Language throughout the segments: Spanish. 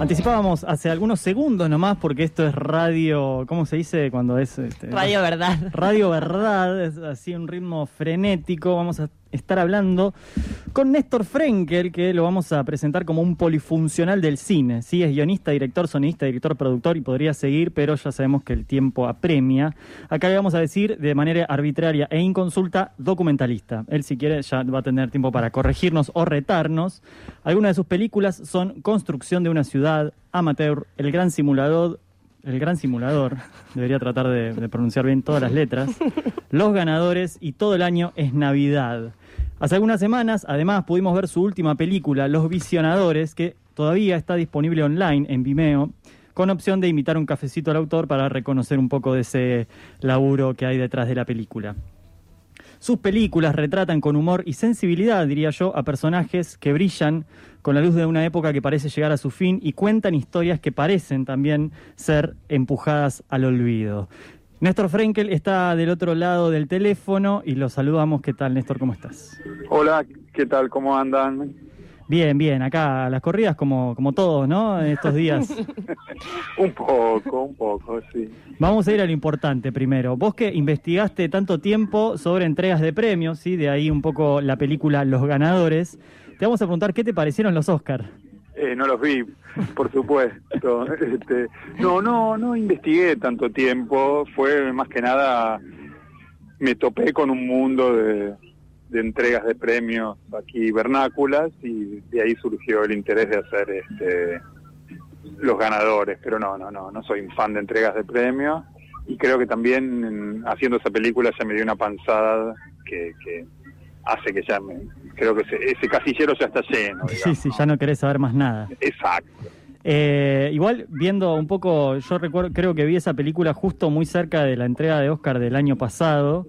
Anticipábamos hace algunos segundos nomás, porque esto es radio, ¿cómo se dice cuando es? Este, Radio Verdad. Radio Verdad, es así un ritmo frenético. Vamos a estar hablando con Néstor Frenkel, que lo vamos a presentar como un polifuncional del cine. Sí, es guionista, director, sonista, director, productor y podría seguir, pero ya sabemos que el tiempo apremia. Acá le vamos a decir de manera arbitraria e inconsulta documentalista. Él, si quiere, ya va a tener tiempo para corregirnos o retarnos. Algunas de sus películas son Construcción de una ciudad, Amateur, El Gran Simulador, el gran simulador, debería tratar de, pronunciar bien todas las letras, los ganadores y todo el año es Navidad. Hace algunas semanas, además, pudimos ver su última película, Los Visionadores, que todavía está disponible online en Vimeo, con opción de invitar un cafecito al autor para reconocer un poco de ese laburo que hay detrás de la película. Sus películas retratan con humor y sensibilidad, diría yo, a personajes que brillan con la luz de una época que parece llegar a su fin y cuentan historias que parecen también ser empujadas al olvido. Néstor Frenkel está del otro lado del teléfono y lo saludamos. ¿Qué tal, Néstor? ¿Cómo estás? Hola, ¿qué tal? ¿Cómo andan? Bien, bien. Acá las corridas como, como todos, ¿no? En estos días. un poco, un poco, sí. Vamos a ir a lo importante primero. Vos que investigaste tanto tiempo sobre entregas de premios, ¿sí? De ahí un poco la película Los Ganadores. Te vamos a preguntar qué te parecieron los Oscars. Eh, no los vi, por supuesto. este, no, no, no investigué tanto tiempo. Fue más que nada, me topé con un mundo de, de entregas de premios aquí vernáculas y de ahí surgió el interés de hacer este, los ganadores. Pero no, no, no, no soy un fan de entregas de premios y creo que también haciendo esa película ya me dio una panzada que, que hace que ya me, creo que ese, ese, casillero ya está lleno. Digamos, sí, sí, ya no querés saber más nada. Exacto. Eh, igual viendo un poco, yo recuerdo, creo que vi esa película justo muy cerca de la entrega de Oscar del año pasado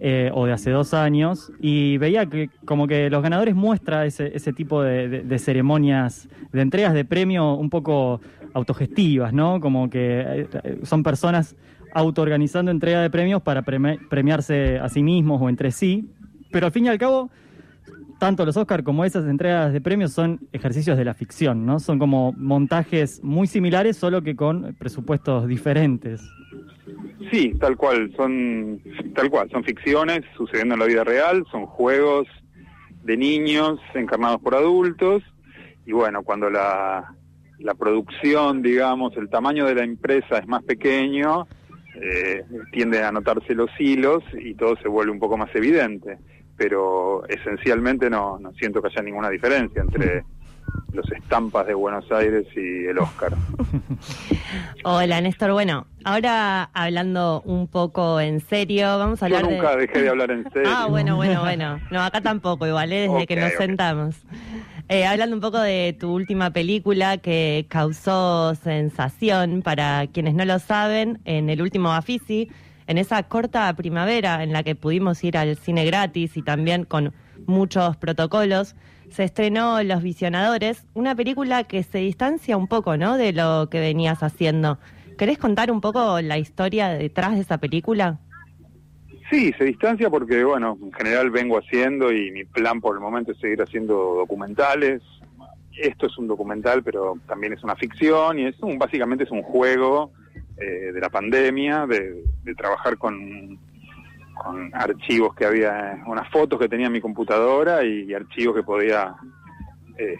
eh, o de hace dos años y veía que como que los ganadores muestra ese, ese tipo de, de, ceremonias, de entregas de premio un poco autogestivas, ¿no? Como que eh, son personas autoorganizando entrega de premios para premi premiarse a sí mismos o entre sí, pero al fin y al cabo tanto los Oscar como esas entregas de premios son ejercicios de la ficción, ¿no? Son como montajes muy similares, solo que con presupuestos diferentes. Sí, tal cual, son tal cual, son ficciones sucediendo en la vida real, son juegos de niños encarnados por adultos y bueno, cuando la, producción, digamos, el tamaño de la empresa es más pequeño, eh, tienden a notarse los hilos y todo se vuelve un poco más evidente pero esencialmente no, no siento que haya ninguna diferencia entre los estampas de Buenos Aires y el Oscar. Hola Néstor, bueno, ahora hablando un poco en serio, vamos a hablar Yo nunca de... dejé de hablar en serio. Ah, bueno, bueno, bueno. No, acá tampoco, igual, ¿eh? desde okay, que nos okay. sentamos. Eh, hablando un poco de tu última película que causó sensación para quienes no lo saben, en el último Bafisi, en esa corta primavera en la que pudimos ir al cine gratis y también con muchos protocolos, se estrenó Los Visionadores, una película que se distancia un poco, ¿no? De lo que venías haciendo. ¿Querés contar un poco la historia detrás de esa película? Sí, se distancia porque, bueno, en general vengo haciendo y mi plan por el momento es seguir haciendo documentales. Esto es un documental, pero también es una ficción y es un, básicamente es un juego eh, de la pandemia, de, de trabajar con, con, archivos que había, unas fotos que tenía en mi computadora y, archivos que podía eh,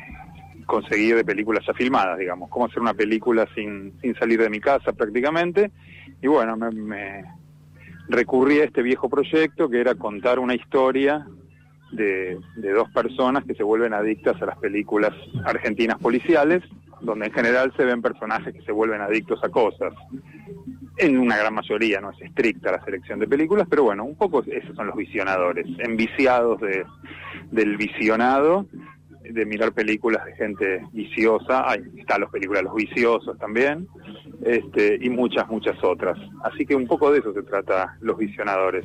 conseguir de películas ya filmadas, digamos, cómo hacer una película sin, sin salir de mi casa prácticamente. Y bueno, me, me recurrí a este viejo proyecto que era contar una historia de, de dos personas que se vuelven adictas a las películas argentinas policiales donde en general se ven personajes que se vuelven adictos a cosas. En una gran mayoría, no es estricta la selección de películas, pero bueno, un poco esos son los visionadores, enviciados de, del visionado, de mirar películas de gente viciosa, ahí están las películas los viciosos también, este, y muchas, muchas otras. Así que un poco de eso se trata Los Visionadores.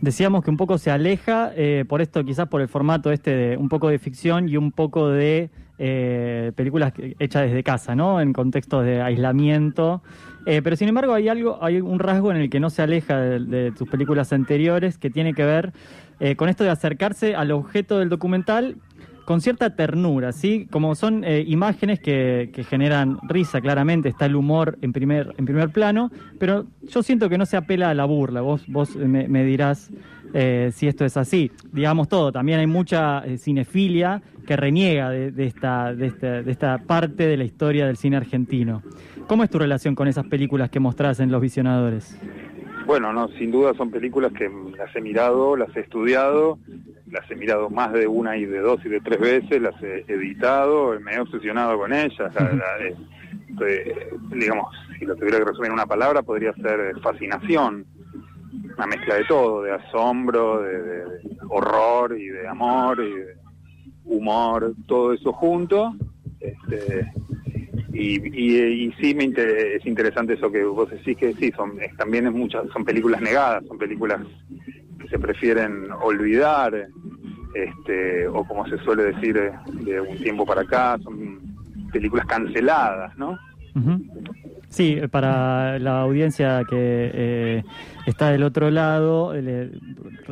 Decíamos que un poco se aleja, eh, por esto quizás por el formato este de un poco de ficción y un poco de eh, películas hechas desde casa, ¿no? En contextos de aislamiento. Eh, pero sin embargo hay algo, hay un rasgo en el que no se aleja de, de tus películas anteriores que tiene que ver eh, con esto de acercarse al objeto del documental con cierta ternura, ¿sí? Como son imágenes que, que, generan risa, claramente, está el humor en primer, en primer plano, pero yo siento que no se apela a la burla, vos, vos me, dirás eh, si esto es así. Digamos todo, también hay mucha eh, cinefilia que reniega de, esta, de, esta, de esta parte de la historia del cine argentino. ¿Cómo es tu relación con esas películas que mostrás en Los Visionadores? Bueno, no, sin duda son películas que las he mirado, las he estudiado, las he mirado más de una y de dos y de tres veces, las he editado, me he obsesionado con ellas. digamos, si lo tuviera que resumir en una palabra, podría ser fascinación, una mezcla de todo, de asombro, de, horror y de amor y de humor, todo eso junto. Este, y, sí me es interesante eso que vos decís que sí, son también es muchas, son películas negadas, son películas que se prefieren olvidar, este, o como se suele decir eh, de un tiempo para acá, son películas canceladas, ¿no? Sí, para la audiencia que eh, está del otro lado,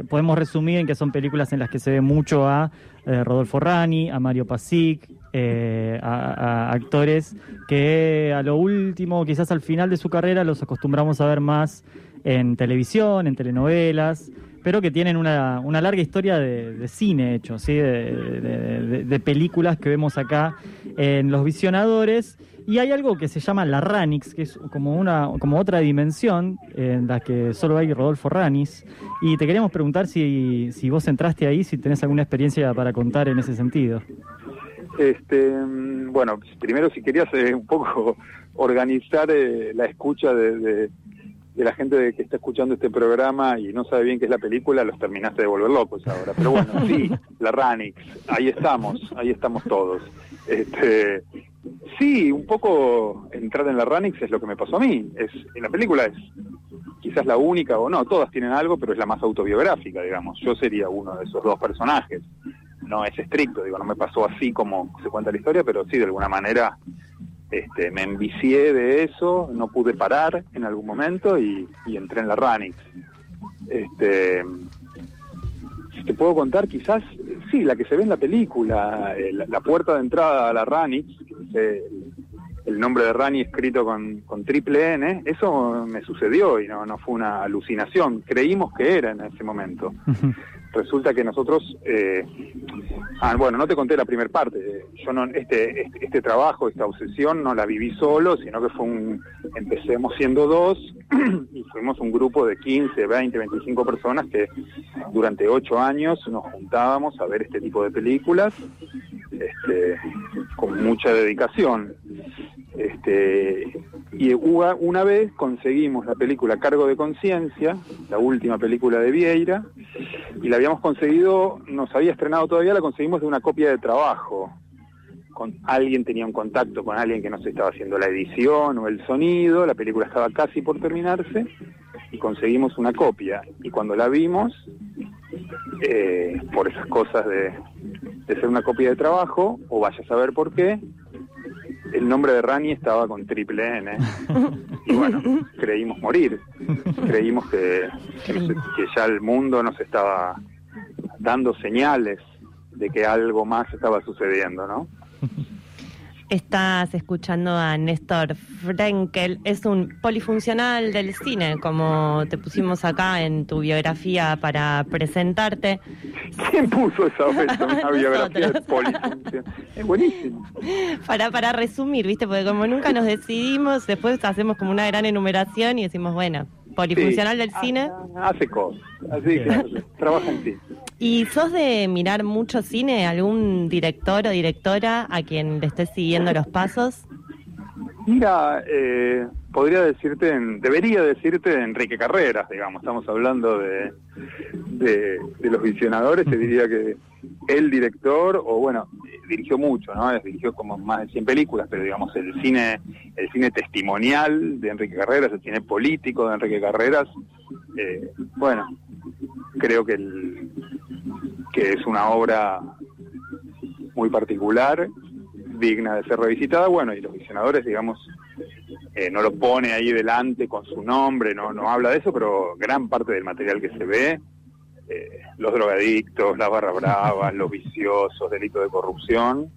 podemos resumir en que son películas en las que se ve mucho a eh, Rodolfo Rani, a Mario Pasic, eh, a, actores que a lo último, quizás al final de su carrera, los acostumbramos a ver más en televisión, en telenovelas, pero que tienen una, larga historia de, cine hecho, ¿sí? de, películas que vemos acá en Los Visionadores. Y hay algo que se llama la Ranix, que es como, una, como otra dimensión en la que solo hay Rodolfo Ranis. Y te queríamos preguntar si, si vos entraste ahí, si tenés alguna experiencia para contar en ese sentido. Este, mm, bueno, primero si querías eh, un poco organizar eh, la escucha de, la gente que está escuchando este programa y no sabe bien qué es la película, los terminaste de volver locos ahora. Pero bueno, sí, la Ranix, ahí estamos, ahí estamos todos. Este, sí, un poco entrar en la Ranix es lo que me pasó a mí. Es, en la película es quizás la única o no, todas tienen algo, pero es la más autobiográfica, digamos. Yo sería uno de esos dos personajes no es estricto, digo, no me pasó así como se cuenta la historia, pero sí, de alguna manera este, me envicié de eso, no pude parar en algún momento y, entré en la Ranix. Este, te puedo contar, quizás, sí, la que se ve en la película, eh, la, puerta de entrada a la Ranix, el nombre de Rani escrito con, con, triple N, eso me sucedió y no, no fue una alucinación, creímos que era en ese momento. Resulta que nosotros, eh, ah, bueno, no te conté la primera parte, yo no, este, este, este, trabajo, esta obsesión no la viví solo, sino que fue un, empecemos siendo dos y fuimos un grupo de 15, 20, 25 personas que durante ocho años nos juntábamos a ver este tipo de películas este, con mucha dedicación. Este, y una vez conseguimos la película Cargo de Conciencia, la última película de Vieira, y la habíamos conseguido, nos había estrenado todavía, la conseguimos de una copia de trabajo. Con, alguien tenía un contacto con alguien que nos estaba haciendo la edición o el sonido, la película estaba casi por terminarse y conseguimos una copia. Y cuando la vimos, eh, por esas cosas de, de ser una copia de trabajo, o vaya a saber por qué, el nombre de Rani estaba con triple N. Y bueno, creímos morir. Creímos que, que ya el mundo nos estaba dando señales de que algo más estaba sucediendo, ¿no? Estás escuchando a Néstor Frenkel, es un polifuncional del cine, como te pusimos acá en tu biografía para presentarte. ¿Quién puso esa una biografía de polifuncional? Es buenísimo. Para, para resumir, ¿viste? Porque como nunca nos decidimos, después hacemos como una gran enumeración y decimos, bueno, polifuncional del cine. Hace cosas, así que trabaja en sí. ¿Y sos de mirar mucho cine? ¿Algún director o directora a quien le estés siguiendo los pasos? Mira, eh, podría decirte, debería decirte Enrique Carreras, digamos, estamos hablando de, de, los visionadores, te diría que el director, o bueno, dirigió mucho, ¿no? Dirigió como más de 100 películas, pero digamos, el cine, el cine testimonial de Enrique Carreras, el cine político de Enrique Carreras, eh, bueno, creo que el, que es una obra muy particular, digna de ser revisitada, bueno, y los visionadores, digamos, eh, no lo pone ahí delante con su nombre, no, no habla de eso, pero gran parte del material que se ve, eh, los drogadictos, las barra bravas, los viciosos, delitos de corrupción,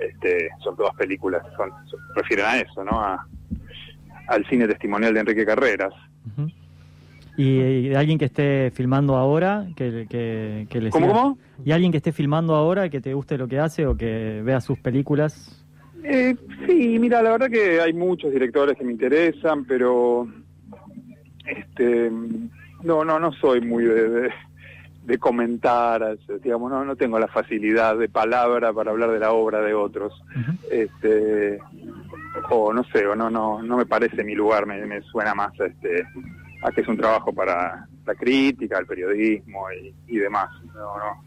este, son todas películas, son, refieren a eso, ¿no? A, al cine testimonial de Enrique Carreras. ¿Y, alguien que esté filmando ahora? Que, que, que ¿Cómo, cómo? ¿Y alguien que esté filmando ahora que te guste lo que hace o que vea sus películas? Eh, sí, mira, la verdad que hay muchos directores que me interesan, pero este no no no soy muy de, de, comentar, digamos, no no tengo la facilidad de palabra para hablar de la obra de otros. Este o no sé, o no no no me parece mi lugar, me, me suena más este a que es un trabajo para la crítica, el periodismo y, demás. No, no,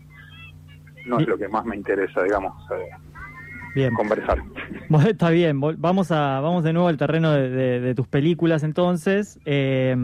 no es lo que más me interesa, digamos. Eh, bien. conversar. está bien, vamos a vamos de nuevo al terreno de, tus películas entonces. Eh,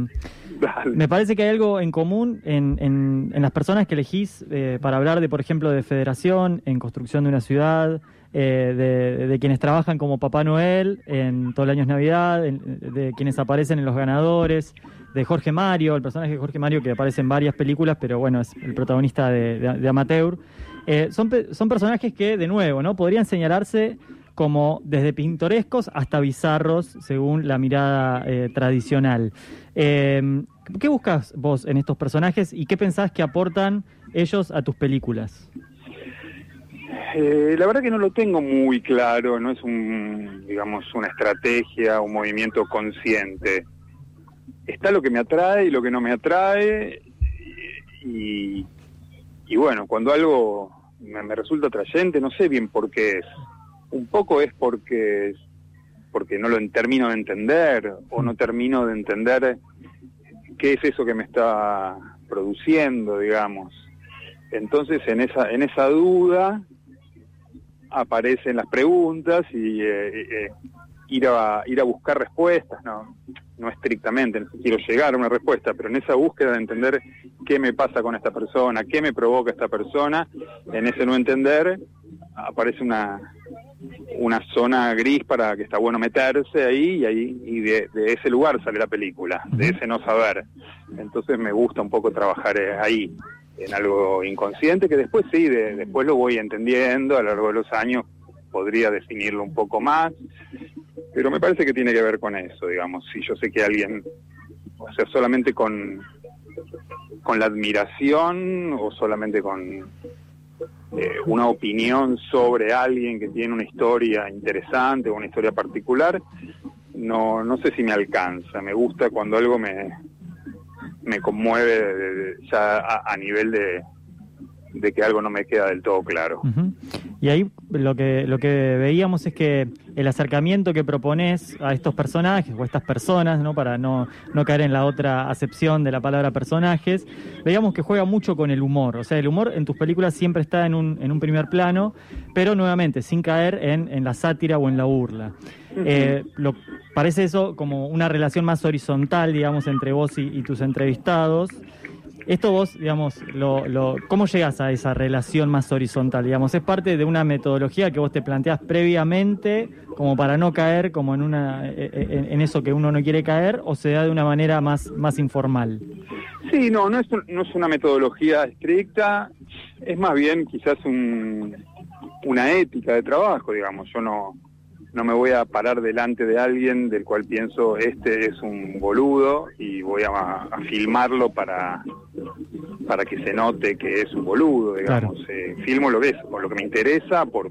me parece que hay algo en común en, en, las personas que elegís eh, para hablar de, por ejemplo, de federación, en construcción de una ciudad, eh, de, quienes trabajan como Papá Noel en todo el año es Navidad, de quienes aparecen en Los Ganadores, de Jorge Mario, el personaje de Jorge Mario que aparece en varias películas, pero bueno, es el protagonista de, Amateur. Eh, son, son personajes que, de nuevo, ¿no? Podrían señalarse como desde pintorescos hasta bizarros, según la mirada eh, tradicional. Em, ¿Qué buscas vos en estos personajes y qué pensás que aportan ellos a tus películas? Eh, la verdad que no lo tengo muy claro, no es un, digamos, una estrategia, un movimiento consciente. Está lo que me atrae y lo que no me atrae, y, y bueno, cuando algo me, resulta atrayente, no sé bien por qué es. Un poco es porque, porque no lo termino de entender o no termino de entender qué es eso que me está produciendo, digamos. Entonces, en esa, en esa duda, aparecen las preguntas y eh, eh, ir, a, ir a buscar respuestas, no, no estrictamente, quiero llegar a una respuesta, pero en esa búsqueda de entender qué me pasa con esta persona, qué me provoca esta persona, en ese no entender aparece una, una zona gris para que está bueno meterse ahí y ahí y de, ese lugar sale la película, de ese no saber. Entonces me gusta un poco trabajar eh, ahí en algo inconsciente que después sí, después lo voy entendiendo a lo largo de los años, podría definirlo un poco más, pero me parece que tiene que ver con eso, digamos, si yo sé que alguien, o sea, solamente con, con la admiración o solamente con eh, una opinión sobre alguien que tiene una historia interesante o una historia particular, no, no sé si me alcanza, me gusta cuando algo me, me conmueve ya a, nivel de, de que algo no me queda del todo claro. Y ahí lo que, lo que veíamos es que el acercamiento que propones a estos personajes o a estas personas, ¿no? para no, no caer en la otra acepción de la palabra personajes, veíamos que juega mucho con el humor. O sea, el humor en tus películas siempre está en un, en un primer plano, pero nuevamente sin caer en, en la sátira o en la burla. Eh, lo, parece eso como una relación más horizontal, digamos, entre vos y, tus entrevistados. Esto vos, digamos, lo, lo, ¿cómo llegas a esa relación más horizontal? Digamos, ¿es parte de una metodología que vos te planteás previamente como para no caer como en, una, e, e, en, eso que uno no quiere caer o se da de una manera más, más informal? Sí, no, no es, no es una metodología estricta, es más bien quizás un, una ética de trabajo, digamos. Yo no, no me voy a parar delante de alguien del cual pienso este es un boludo y voy a, filmarlo para para que se note que es un boludo, digamos. Eh, filmo lo que es, por lo que me interesa, por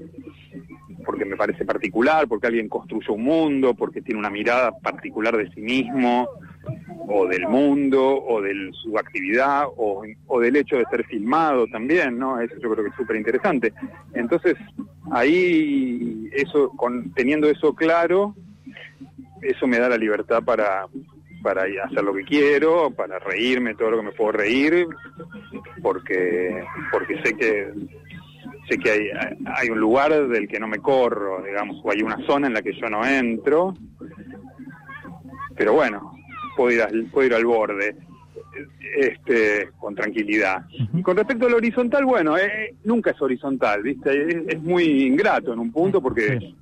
porque me parece particular, porque alguien construyó un mundo, porque tiene una mirada particular de sí mismo, o del mundo, o de su actividad, o, o del hecho de ser filmado también, ¿no? Eso yo creo que es súper interesante. Entonces, ahí, eso, con, teniendo eso claro, eso me da la libertad para, para hacer lo que quiero, para reírme todo lo que me puedo reír, porque, porque sé que sé que hay, hay un lugar del que no me corro, digamos, o hay una zona en la que yo no entro, pero bueno, puedo ir puedo ir al borde este con tranquilidad. Y con respecto al horizontal, bueno, eh, nunca es horizontal, ¿viste? Es, muy ingrato en un punto porque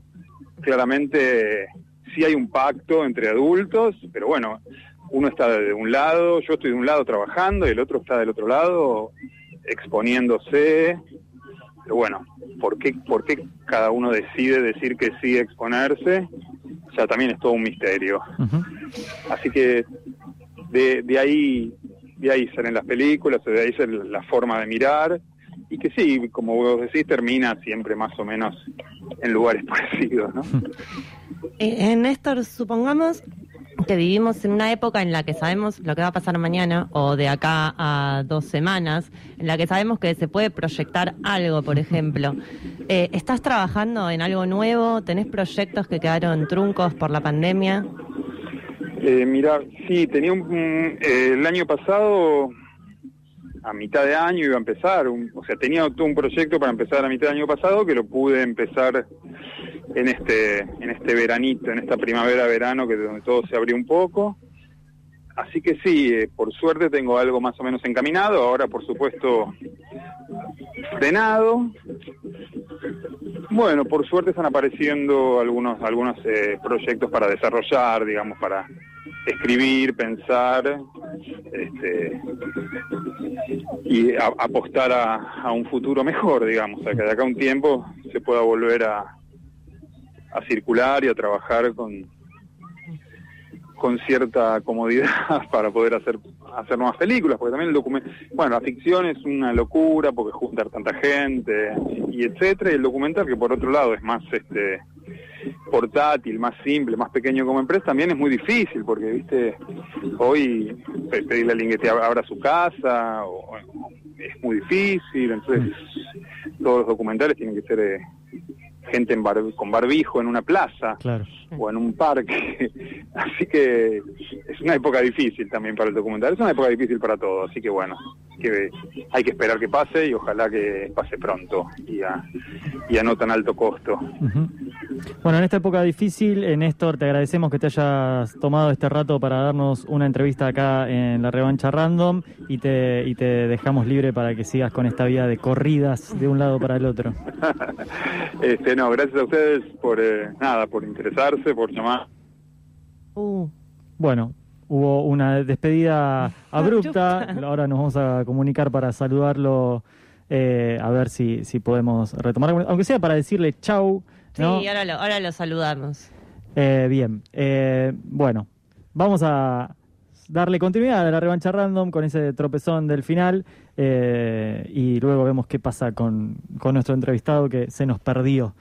claramente sí hay un pacto entre adultos, pero bueno, uno está de un lado, yo estoy de un lado trabajando y el otro está del otro lado exponiéndose. Pero bueno, ¿por qué, ¿por qué cada uno decide decir que sí exponerse? Ya también es todo un misterio. Así que de, de ahí de ahí salen las películas, de ahí sale la forma de mirar y que sí, como vos decís, termina siempre más o menos en lugares parecidos, ¿no? Eh, Néstor, supongamos que vivimos en una época en la que sabemos lo que va a pasar mañana o de acá a dos semanas, en la que sabemos que se puede proyectar algo, por ejemplo. Eh, ¿Estás trabajando en algo nuevo? ¿Tenés proyectos que quedaron truncos por la pandemia? Eh, mira, sí, tenía un, eh, el año pasado, a mitad de año iba a empezar, o sea, tenía un proyecto para empezar a mitad del año pasado que lo pude empezar en este, en este veranito, en esta primavera-verano, que donde todo se abrió un poco. Así que sí, eh, por suerte tengo algo más o menos encaminado, ahora por supuesto frenado. Bueno, por suerte están apareciendo algunos algunos eh, proyectos para desarrollar, digamos, para escribir, pensar este, y apostar a, a, un futuro mejor, digamos, a que de acá a un tiempo se pueda volver a, a circular y a trabajar con, con cierta comodidad para poder hacer hacer nuevas películas, porque también el documento, bueno, la ficción es una locura porque juntar tanta gente y etcétera, y el documental que por otro lado es más este portátil, más simple, más pequeño como empresa, también es muy difícil, porque viste, hoy pedirle a alguien que te abra su casa o, es muy difícil, entonces todos los documentales tienen que ser eh, gente en con barbijo en una plaza o en un parque. Así que es una época difícil también para el documental, es una época difícil para todo, así que bueno, que hay que esperar que pase y ojalá que pase pronto y a, y a no tan alto costo. Bueno, en esta época difícil, eh, Néstor, te agradecemos que te hayas tomado este rato para darnos una entrevista acá en la revancha random y te, y te dejamos libre para que sigas con esta vida de corridas de un lado para el otro. este, no, gracias a ustedes por, eh, nada, por interesarse, por llamar. Uh. Bueno, hubo una despedida abrupta. Ahora nos vamos a comunicar para saludarlo, eh, a ver si, si podemos retomar, aunque sea para decirle chau. Sí, ahora lo, ahora lo saludamos. Eh, bien, eh, bueno, vamos a darle continuidad a la revancha random con ese tropezón del final y luego vemos qué pasa con, con nuestro entrevistado que se nos perdió.